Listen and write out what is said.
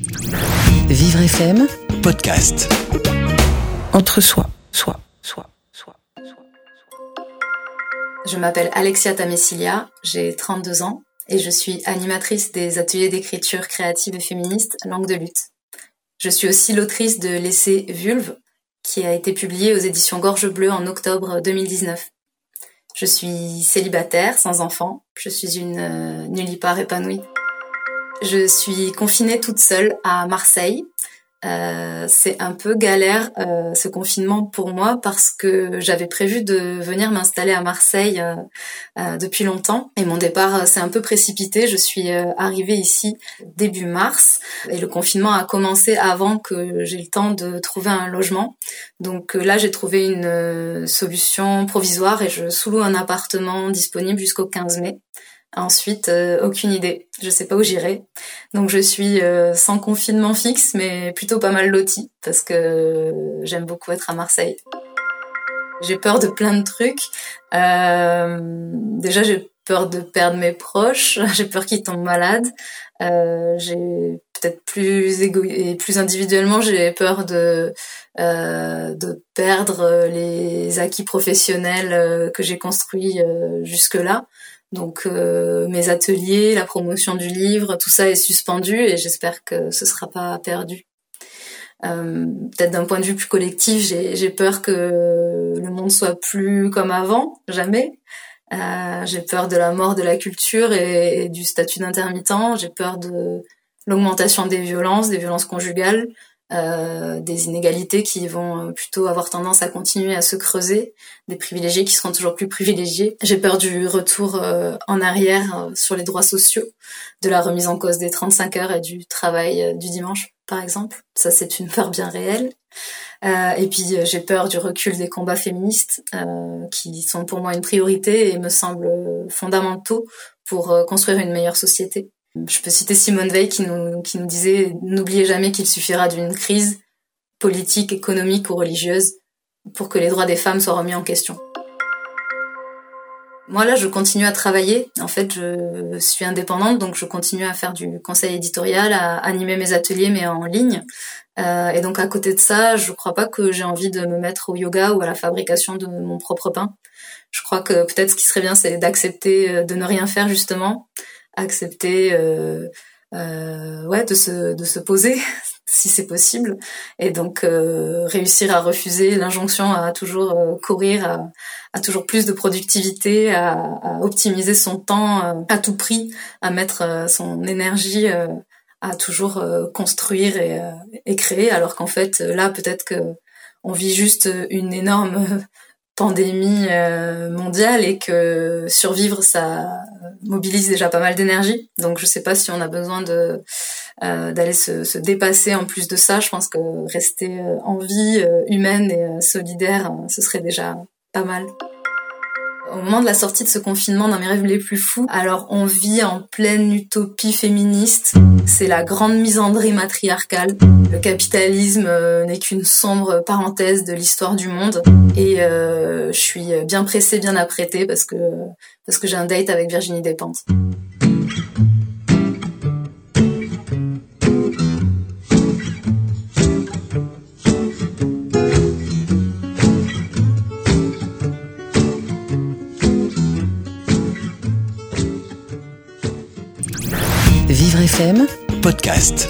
Vivre FM, podcast. entre soi, soi, soi, soi, soi. Je m'appelle Alexia Tamessilia, j'ai 32 ans et je suis animatrice des ateliers d'écriture créative et féministe Langue de lutte. Je suis aussi l'autrice de l'essai Vulve, qui a été publié aux éditions Gorge Bleue en octobre 2019. Je suis célibataire, sans enfant. Je suis une euh, nullipare épanouie. Je suis confinée toute seule à Marseille. Euh, c'est un peu galère euh, ce confinement pour moi parce que j'avais prévu de venir m'installer à Marseille euh, euh, depuis longtemps et mon départ euh, s'est un peu précipité. Je suis euh, arrivée ici début mars et le confinement a commencé avant que j'ai le temps de trouver un logement. Donc là j'ai trouvé une solution provisoire et je sous-loue un appartement disponible jusqu'au 15 mai. Ensuite, euh, aucune idée. Je sais pas où j'irai. Donc je suis euh, sans confinement fixe, mais plutôt pas mal lotie parce que j'aime beaucoup être à Marseille. J'ai peur de plein de trucs. Euh, déjà, j'ai peur de perdre mes proches. J'ai peur qu'ils tombent malades. Euh, j'ai peut-être plus égo et plus individuellement, j'ai peur de euh, de perdre les acquis professionnels euh, que j'ai construits euh, jusque-là. Donc euh, mes ateliers, la promotion du livre, tout ça est suspendu et j'espère que ce sera pas perdu. Euh, Peut-être d'un point de vue plus collectif, j'ai peur que le monde soit plus comme avant, jamais. Euh, j'ai peur de la mort de la culture et du statut d'intermittent. J'ai peur de l'augmentation des violences, des violences conjugales, euh, des inégalités qui vont plutôt avoir tendance à continuer à se creuser, des privilégiés qui seront toujours plus privilégiés. J'ai peur du retour euh, en arrière euh, sur les droits sociaux, de la remise en cause des 35 heures et du travail euh, du dimanche, par exemple. Ça, c'est une peur bien réelle. Euh, et puis, euh, j'ai peur du recul des combats féministes, euh, qui sont pour moi une priorité et me semblent fondamentaux pour euh, construire une meilleure société. Je peux citer Simone Veil qui nous, disait N'oubliez jamais qu'il suffira d'une crise politique, économique ou religieuse pour que les droits des femmes soient remis en question. Moi là, je continue à travailler. En fait, je suis indépendante, donc je continue à faire du conseil éditorial, à animer mes ateliers, mais en ligne. Euh, et donc à côté de ça, je crois pas que j'ai envie de me mettre au yoga ou à la fabrication de mon propre pain. Je crois que peut-être ce qui serait bien, c'est d'accepter euh, de ne rien faire justement, accepter euh, euh, ouais de se de se poser si c'est possible. Et donc euh, réussir à refuser l'injonction à toujours courir à, toujours plus de productivité à, optimiser son temps à tout prix à mettre son énergie à toujours construire et, et créer. Alors qu'en fait là peut-être que on vit juste une énorme pandémie euh, mondiale et que survivre ça mobilise déjà pas mal d'énergie donc je sais pas si on a besoin de euh, d'aller se, se dépasser en plus de ça je pense que rester euh, en vie euh, humaine et solidaire ce serait déjà pas mal au moment de la sortie de ce confinement dans mes rêves les plus fous, alors on vit en pleine utopie féministe. C'est la grande misandrie matriarcale. Le capitalisme euh, n'est qu'une sombre parenthèse de l'histoire du monde. Et euh, je suis bien pressée, bien apprêtée parce que parce que j'ai un date avec Virginie Despentes. Vivre FM, Podcast.